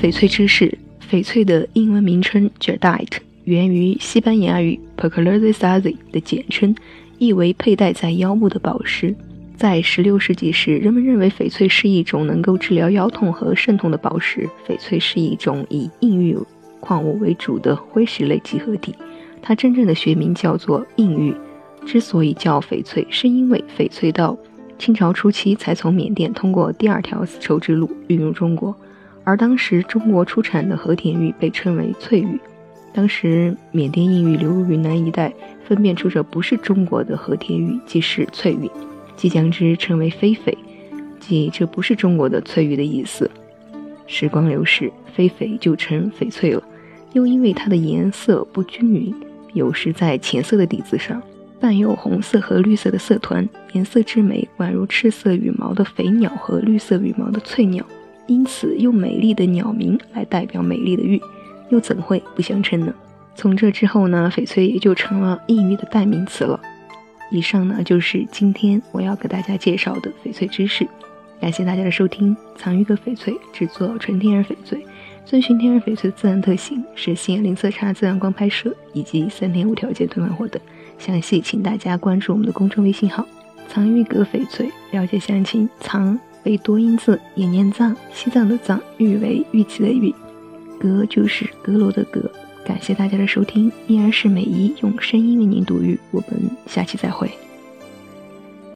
翡翠知识：翡翠的英文名称 Jadeite 源于西班牙语 Percolares Azi 的简称，意为佩戴在腰部的宝石。在16世纪时，人们认为翡翠是一种能够治疗腰痛和肾痛的宝石。翡翠是一种以硬玉矿物为主的灰石类集合体，它真正的学名叫做硬玉。之所以叫翡翠，是因为翡翠到清朝初期才从缅甸通过第二条丝绸之路运入中国，而当时中国出产的和田玉被称为翠玉。当时缅甸硬玉流入云南一带，分辨出这不是中国的和田玉，即是翠玉。即将之称为非翡，即这不是中国的翠玉的意思。时光流逝，非翡就成翡翠了。又因为它的颜色不均匀，有时在浅色的底子上伴有红色和绿色的色团，颜色之美宛如赤色羽毛的肥鸟和绿色羽毛的翠鸟，因此用美丽的鸟鸣来代表美丽的玉，又怎会不相称呢？从这之后呢，翡翠也就成了异域的代名词了。以上呢就是今天我要给大家介绍的翡翠知识，感谢大家的收听。藏玉阁翡翠制作纯天然翡翠，遵循天然翡翠的自然特性，实现零色差、自然光拍摄以及三天无条件退换货等。详细请大家关注我们的公众微信号“藏玉阁翡翠”，了解详情。藏为多音字，也念藏，西藏的藏；玉为玉器的玉，阁就是阁楼的阁。感谢大家的收听，依然是美姨用声音为您读语，我们下期再会。